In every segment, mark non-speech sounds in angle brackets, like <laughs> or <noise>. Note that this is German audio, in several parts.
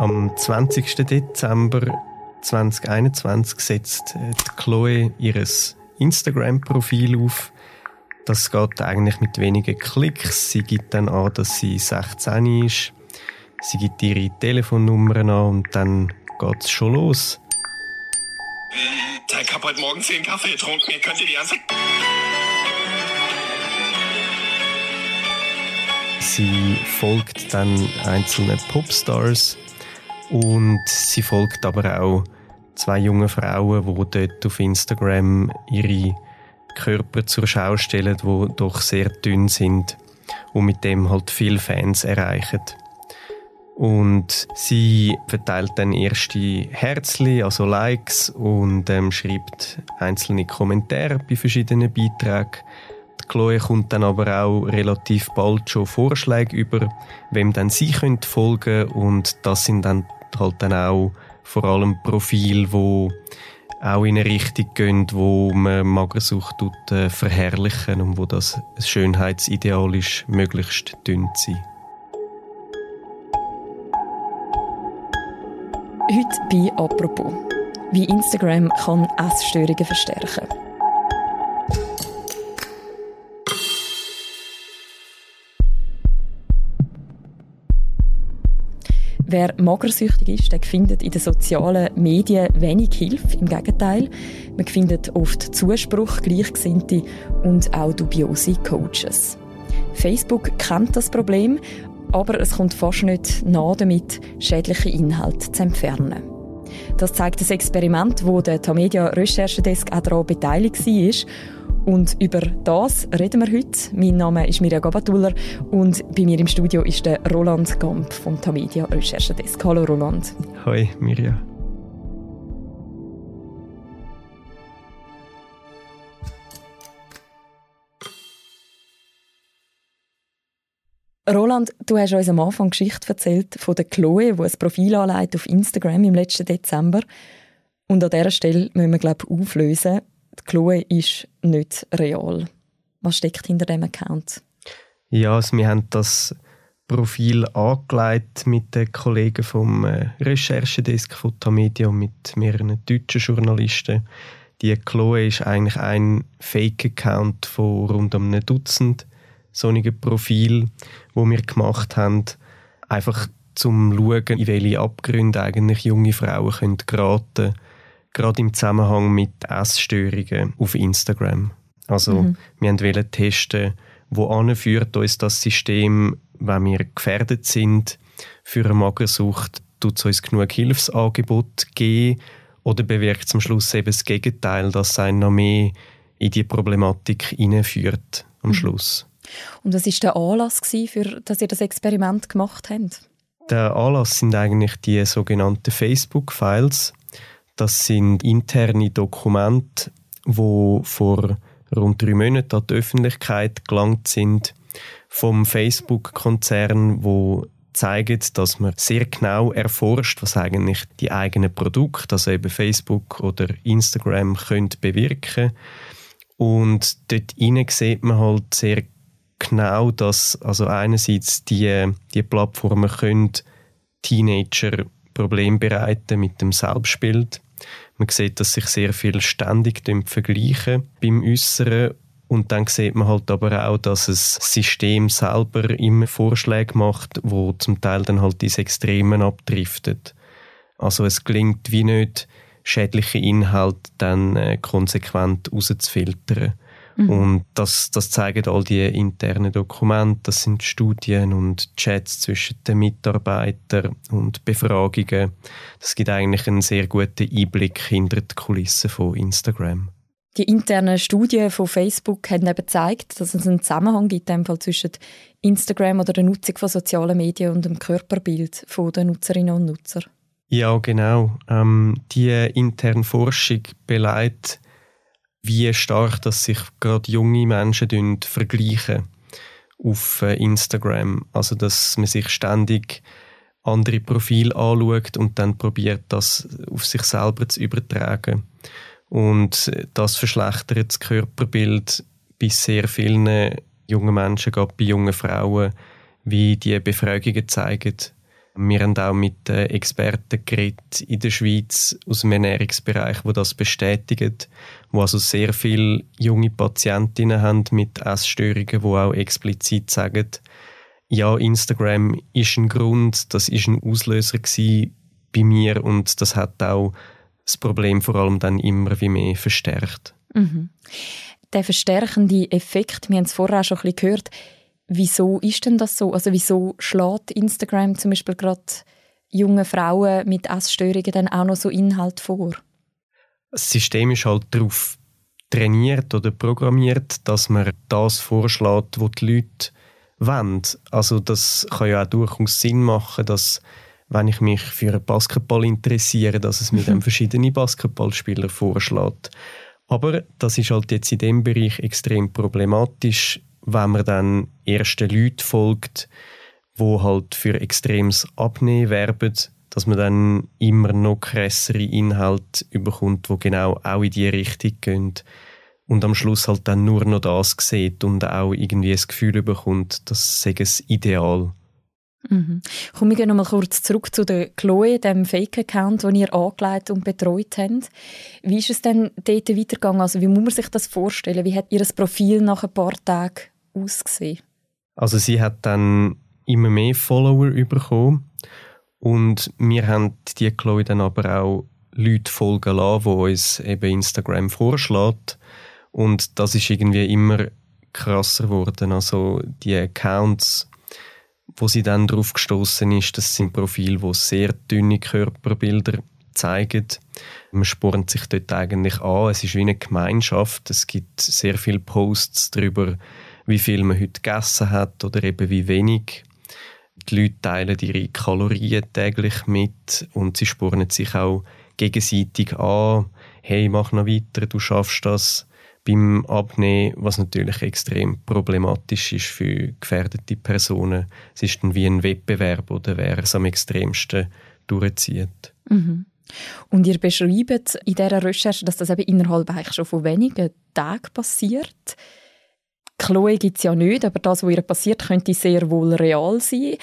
Am 20. Dezember 2021 setzt äh, Chloe ihr Instagram-Profil auf. Das geht eigentlich mit wenigen Klicks. Sie gibt dann an, dass sie 16 ist. Sie gibt ihre Telefonnummern an und dann geht es schon los. Ich habe heute Morgen zehn Kaffee getrunken. Ihr könnt ihr die ganze Sie folgt dann einzelnen Popstars und sie folgt aber auch zwei jungen Frauen, die dort auf Instagram ihre Körper zur Schau stellen, die doch sehr dünn sind und mit dem halt viele Fans erreichen. Und sie verteilt dann erste Herzli, also Likes, und ähm, schreibt einzelne Kommentare bei verschiedenen Beiträgen. Die Chloe kommt dann aber auch relativ bald schon Vorschläge über, wem dann sie könnte folgen und das sind dann halt dann auch vor allem Profile, wo auch in eine Richtung gehen, wo man Magersucht äh, verherrlichen und wo das Schönheitsideal ist, möglichst dünn zu sein. Heute bei «Apropos». Wie Instagram kann Essstörungen verstärken Wer magersüchtig ist, der findet in den sozialen Medien wenig Hilfe. Im Gegenteil, man findet oft Zuspruch, Gleichgesinnte und auch dubiose Coaches. Facebook kennt das Problem, aber es kommt fast nicht nah damit, schädliche Inhalte zu entfernen. Das zeigt das Experiment, wo der Tamedia Recherchedesk auch daran beteiligt war und über das reden wir heute. Mein Name ist Mirja Gabatuller und bei mir im Studio ist der Roland Gamp vom Tamedia Recherchedesk. Hallo Roland. Hi Mirja. Roland, du hast uns am Anfang Geschichte erzählt von der Chloe, die ein Profil anlegt auf Instagram im letzten Dezember. Und an dieser Stelle müssen wir, glaube ich, auflösen, die Chloe ist nicht real. Was steckt hinter dem Account? Ja, also wir haben das Profil angelegt mit den Kollegen vom äh, Recherchedesk von Tamedia und mit mehreren deutschen Journalisten. Die Chloe ist eigentlich ein Fake-Account von rund um einem Dutzend solchen Profil, wo wir gemacht haben, einfach zum schauen, in welche Abgründe eigentlich junge Frauen können geraten können gerade im Zusammenhang mit Essstörungen auf Instagram. Also mhm. wir wollten testen, wo führt uns das System, wenn wir gefährdet sind für eine Magersucht, tut es uns genug Hilfsangebot geben oder bewirkt zum Schluss eben das Gegenteil, dass es einen noch mehr in die Problematik hineinführt am mhm. Schluss. Und was war der Anlass, für, dass ihr das Experiment gemacht habt? Der Anlass sind eigentlich die sogenannten Facebook-Files. Das sind interne Dokumente, wo vor rund drei Monaten an die Öffentlichkeit gelangt sind vom Facebook-Konzern, wo zeigt, dass man sehr genau erforscht, was eigentlich die eigenen Produkte, also eben Facebook oder Instagram, können bewirken. Und dort sieht man halt sehr genau, dass also einerseits die, die Plattformen können Teenager Probleme bereiten mit dem Selbstbild man sieht, dass sich sehr viel ständig vergleichen beim Äußeren und dann sieht man halt aber auch, dass das System selber immer Vorschläge macht, wo zum Teil dann halt ins Extremen abdriftet. Also es gelingt wie nicht, schädliche Inhalte dann äh, konsequent rauszufiltern. Mhm. Und das, das zeigen all die internen Dokumente, das sind Studien und Chats zwischen den Mitarbeitern und Befragungen. Das gibt eigentlich einen sehr guten Einblick hinter die Kulissen von Instagram. Die internen Studien von Facebook haben eben gezeigt, dass es einen Zusammenhang gibt zwischen Instagram oder der Nutzung von sozialen Medien und dem Körperbild der Nutzerinnen und Nutzer. Ja, genau. Ähm, die interne Forschung beleidigt wie stark dass sich gerade junge Menschen vergleichen auf äh, Instagram. Also, dass man sich ständig andere Profile anschaut und dann probiert, das auf sich selber zu übertragen. Und das verschlechtert das Körperbild bei sehr vielen jungen Menschen, gerade bei jungen Frauen, wie die Befragungen zeigen. Wir haben auch mit Experten geredet in der Schweiz aus dem Ernährungsbereich, wo das bestätigen, wo also sehr viele junge Patientinnen haben mit Essstörungen, die auch explizit sagen, ja, Instagram ist ein Grund, das ist ein Auslöser bei mir und das hat auch das Problem vor allem dann immer wie mehr verstärkt. Mhm. Der verstärkende Effekt, wir haben es vorher auch schon ein bisschen gehört, wieso ist denn das so? Also wieso schlägt Instagram zum Beispiel gerade junge Frauen mit Essstörungen dann auch noch so Inhalt vor? Das System ist halt darauf trainiert oder programmiert, dass man das vorschlägt, was die Leute wollen. Also das kann ja auch durchaus Sinn machen, dass wenn ich mich für Basketball interessiere, dass es mir <laughs> dann verschiedene Basketballspieler vorschlägt. Aber das ist halt jetzt in dem Bereich extrem problematisch, wenn man dann ersten Leuten folgt, wo halt für extremes Abnehmen werben, dass man dann immer noch krassere Inhalte überkommt, wo genau auch in die Richtung gehen und am Schluss halt dann nur noch das sieht und auch irgendwie das Gefühl bekommt, das sei es ideal. Mhm. Komme ich noch mal kurz zurück zu der Chloe, dem Fake-Account, den ihr angelegt und betreut habt. Wie ist es denn dort weitergegangen? Also wie muss man sich das vorstellen? Wie hat ihr Profil nach ein paar Tagen ausgesehen? Also sie hat dann immer mehr Follower bekommen und wir haben die Chloe dann aber auch Leute folgen lassen, die uns eben Instagram vorschlägt und das ist irgendwie immer krasser geworden. Also die Accounts wo sie dann darauf gestoßen ist, das sind Profile, die sehr dünne Körperbilder zeigen. Man spornt sich dort eigentlich an. Es ist wie eine Gemeinschaft. Es gibt sehr viele Posts darüber, wie viel man heute gegessen hat oder eben wie wenig. Die Leute teilen ihre Kalorien täglich mit und sie spornen sich auch gegenseitig an. Hey, mach noch weiter, du schaffst das beim Abnehmen, was natürlich extrem problematisch ist für gefährdete Personen. Es ist dann wie ein Wettbewerb oder wer es am extremsten durchzieht. Mhm. Und ihr beschreibt in dieser Recherche, dass das eben innerhalb eigentlich schon von wenigen Tagen passiert. Chloe gibt es ja nicht, aber das, was ihr passiert, könnte sehr wohl real sein.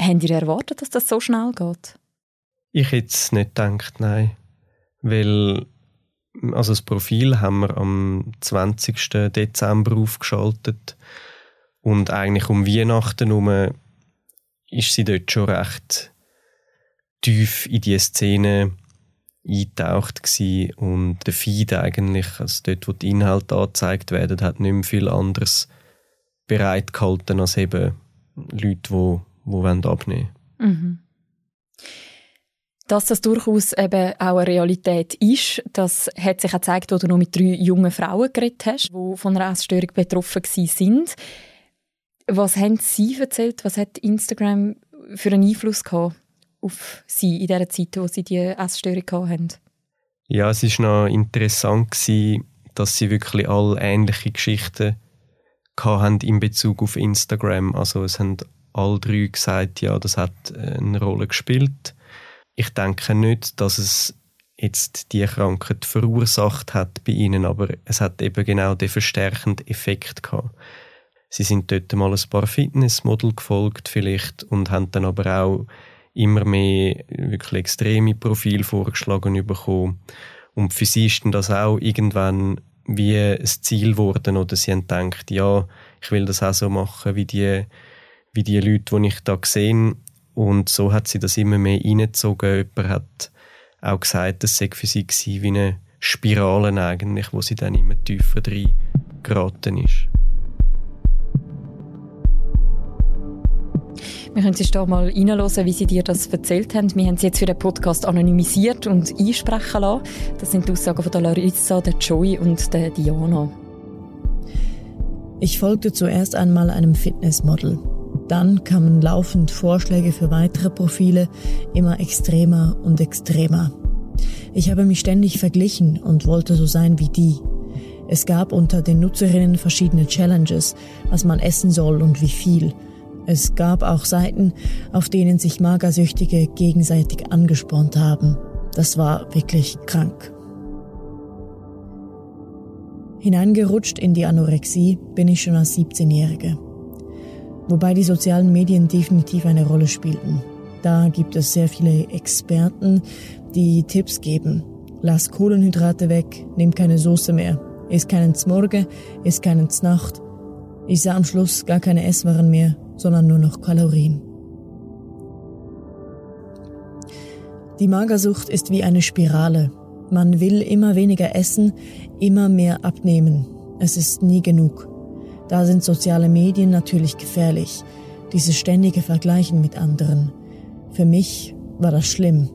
Habt ihr erwartet, dass das so schnell geht? Ich hätte es nicht gedacht, nein. Weil also das Profil haben wir am 20. Dezember aufgeschaltet und eigentlich um Weihnachten herum ist sie dort schon recht tief in die Szene eingetaucht gewesen und der Feed eigentlich, also dort, wo die Inhalte angezeigt werden, hat nicht mehr viel anderes bereitgehalten als eben Leute, die, die abnehmen wollen. Mhm. Dass das durchaus eben auch eine Realität ist, das hat sich auch gezeigt, als du noch mit drei jungen Frauen geredet hast, die von einer Essstörung betroffen sind. Was haben sie erzählt? Was hat Instagram für einen Einfluss gehabt auf sie in der Zeit, wo sie die Essstörung hatten? Ja, es war noch interessant, dass sie wirklich alle ähnliche Geschichten hatten in Bezug auf Instagram. Also es haben alle drei gesagt, ja, das hat eine Rolle gespielt ich denke nicht, dass es jetzt die Krankheit verursacht hat bei ihnen, aber es hat eben genau den verstärkenden Effekt gehabt. Sie sind dort mal ein paar Fitnessmodel gefolgt vielleicht und haben dann aber auch immer mehr wirklich extreme Profile vorgeschlagen bekommen. Und für sie ist das auch irgendwann wie ein Ziel geworden oder sie haben gedacht, ja, ich will das auch so machen wie die, wie die Leute, die ich da gesehen und so hat sie das immer mehr reingezogen. Jemand hat auch gesagt, das sei für sie wie eine Spirale eigentlich, wo sie dann immer tiefer drin geraten ist. Wir können sich da mal reinhören, wie sie dir das erzählt haben. Wir haben sie jetzt für den Podcast anonymisiert und einsprechen lassen. Das sind die Aussagen von der Larissa, der Joy und der Diana. Ich folgte zuerst einmal einem Fitnessmodel. Dann kamen laufend Vorschläge für weitere Profile, immer extremer und extremer. Ich habe mich ständig verglichen und wollte so sein wie die. Es gab unter den Nutzerinnen verschiedene Challenges, was man essen soll und wie viel. Es gab auch Seiten, auf denen sich Magersüchtige gegenseitig angespornt haben. Das war wirklich krank. Hineingerutscht in die Anorexie bin ich schon als 17-Jährige wobei die sozialen Medien definitiv eine Rolle spielten. Da gibt es sehr viele Experten, die Tipps geben. Lass Kohlenhydrate weg, nimm keine Soße mehr, iss keinen Zmorge, iss keinen Znacht. Ich sah am Schluss gar keine Esswaren mehr, sondern nur noch Kalorien. Die Magersucht ist wie eine Spirale. Man will immer weniger essen, immer mehr abnehmen. Es ist nie genug. Da sind soziale Medien natürlich gefährlich. Dieses ständige Vergleichen mit anderen. Für mich war das schlimm.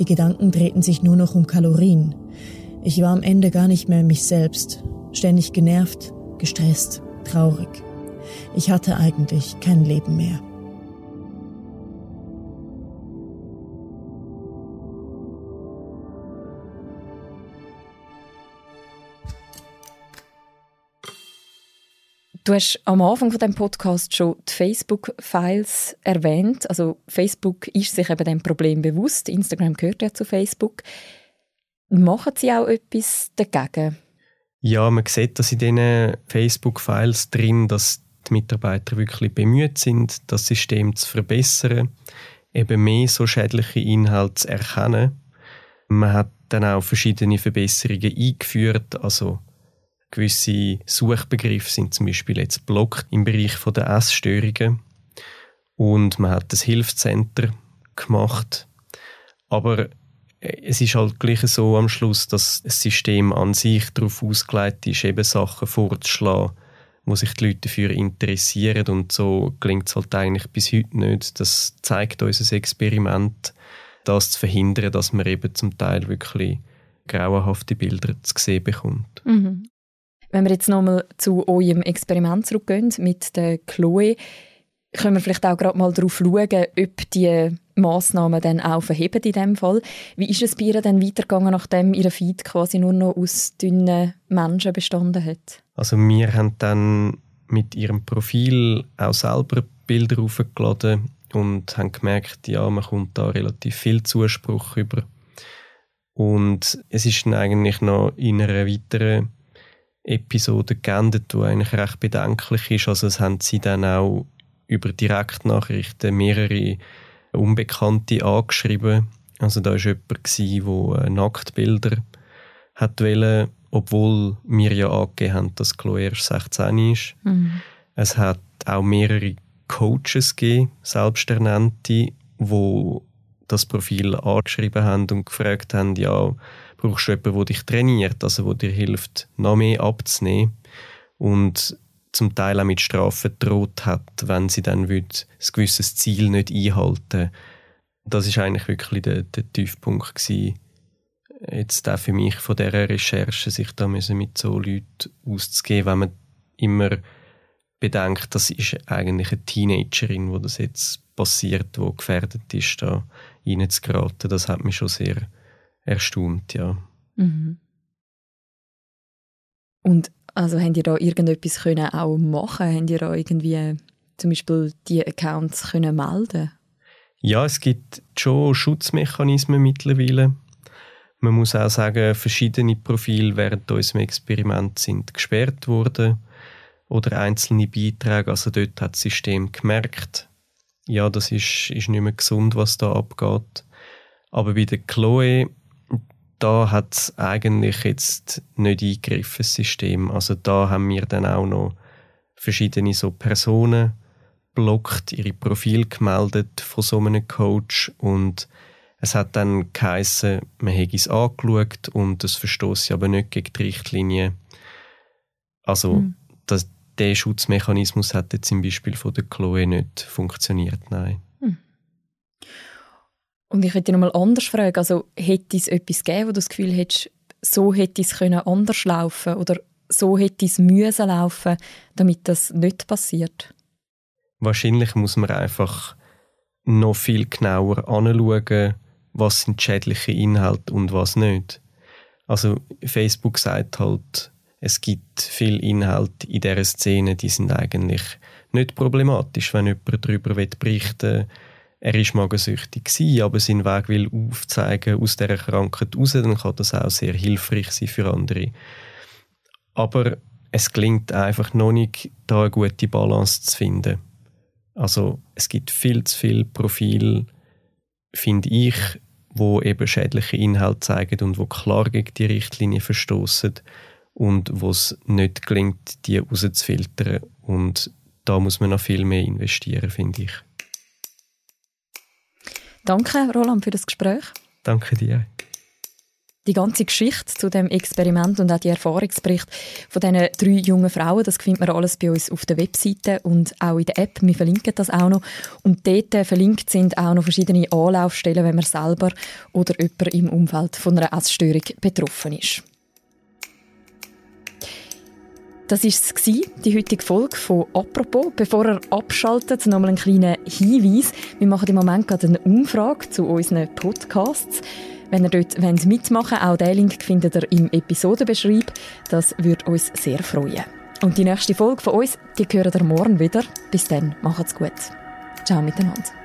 Die Gedanken drehten sich nur noch um Kalorien. Ich war am Ende gar nicht mehr mich selbst. Ständig genervt, gestresst, traurig. Ich hatte eigentlich kein Leben mehr. Du hast am Anfang von dem Podcast schon die Facebook-Files erwähnt. Also Facebook ist sich eben dem Problem bewusst. Instagram gehört ja zu Facebook. Machen Sie auch etwas dagegen? Ja, man sieht dass in diesen Facebook-Files drin, dass die Mitarbeiter wirklich bemüht sind, das System zu verbessern, eben mehr so schädliche Inhalte zu erkennen. Man hat dann auch verschiedene Verbesserungen eingeführt, also Gewisse Suchbegriffe sind zum Beispiel jetzt blockt im Bereich der Essstörungen. Und man hat das Hilfscenter gemacht. Aber äh, es ist halt gleich so am Schluss, dass das System an sich darauf ausgelegt ist, eben Sachen vorzuschlagen, wo sich die Leute dafür interessieren. Und so gelingt es halt eigentlich bis heute nicht. Das zeigt unser Experiment, das zu verhindern, dass man eben zum Teil wirklich grauenhafte Bilder zu sehen bekommt. Mhm. Wenn wir jetzt nochmal zu eurem Experiment zurückgehen mit der Chloe, können wir vielleicht auch gerade mal darauf schauen, ob die Massnahmen dann auch verheben in dem Fall. Wie ist es bei ihr dann weitergegangen, nachdem ihr Feed quasi nur noch aus dünnen Menschen bestanden hat? Also wir haben dann mit ihrem Profil auch selber Bilder aufgeladen und haben gemerkt, ja, man kommt da relativ viel Zuspruch über. Und es ist dann eigentlich noch in einer weiteren Episode geendet, die eigentlich recht bedenklich ist. Also es haben sie dann auch über Direktnachrichten mehrere Unbekannte angeschrieben. Also da war jemand, der äh, Nacktbilder hat wollen, obwohl wir ja angegeben haben, dass Chloe erst 16 ist. Mhm. Es hat auch mehrere Coaches gegeben, selbsternannte, die das Profil angeschrieben haben und gefragt haben, ja, brauchst du jemanden, der dich trainiert, also der dir hilft, noch mehr abzunehmen und zum Teil auch mit Strafen droht hat, wenn sie dann ein gewisses Ziel nicht einhalten Das ist eigentlich wirklich der, der Tiefpunkt gewesen, jetzt auch für mich von dieser Recherche, sich da mit so Leuten auszugeben, wenn man immer bedenkt, das ist eigentlich eine Teenagerin, wo das jetzt passiert, wo gefährdet ist, da reinzugeraten. Das hat mich schon sehr erstaunt, ja. Mhm. Und also habt ihr da irgendetwas können auch machen? Habt ihr da irgendwie zum Beispiel die Accounts können melden? Ja, es gibt schon Schutzmechanismen mittlerweile. Man muss auch sagen, verschiedene Profile während unserem Experiment sind gesperrt worden oder einzelne Beiträge. Also dort hat das System gemerkt, ja, das ist, ist nicht mehr gesund, was da abgeht. Aber bei der Chloe da hat es eigentlich jetzt nicht eingegriffen, das System. Also da haben wir dann auch noch verschiedene so Personen blockt, ihre Profil gemeldet von so einem Coach und es hat dann geheißen, man hätte es angeschaut und das verstoße aber nicht gegen die Richtlinie. Also mhm. das, der Schutzmechanismus hat jetzt zum Beispiel von der Chloe nicht funktioniert, nein. Und ich hätte noch mal anders fragen, also hätte es etwas gegeben, wo du das Gefühl hättest, so hätte es können anders laufen oder so hätte es müssen laufen, damit das nicht passiert? Wahrscheinlich muss man einfach noch viel genauer anschauen, was sind schädliche Inhalte und was nicht. Also Facebook sagt halt, es gibt viel Inhalt in dieser Szene, die sind eigentlich nicht problematisch, wenn jemand darüber berichten will er ist magensüchtig gewesen, aber seinen Weg will aufzeigen aus dieser Krankheit raus, dann kann das auch sehr hilfreich sein für andere. Aber es gelingt einfach noch nicht, da eine gute Balance zu finden. Also es gibt viel zu viele Profile, finde ich, wo eben schädliche Inhalte zeigen und wo klar gegen die Richtlinie verstoßen und wo es nicht gelingt, die rauszufiltern. Und da muss man noch viel mehr investieren, finde ich. Danke, Roland, für das Gespräch. Danke dir. Die ganze Geschichte zu dem Experiment und auch die Erfahrungsbericht von diesen drei jungen Frauen, das findet man alles bei uns auf der Webseite und auch in der App. Wir verlinken das auch noch. Und dort verlinkt sind auch noch verschiedene Anlaufstellen, wenn man selber oder jemand im Umfeld von einer Essstörung betroffen ist. Das war es, die heutige Folge von «Apropos». Bevor ihr abschaltet, noch mal einen kleinen Hinweis. Wir machen im Moment gerade eine Umfrage zu unseren Podcasts. Wenn ihr dort mitmachen wollt, auch den Link findet ihr im Episodenbeschreib. Das würde uns sehr freuen. Und die nächste Folge von uns, die hören ihr morgen wieder. Bis dann, macht's gut. Ciao miteinander.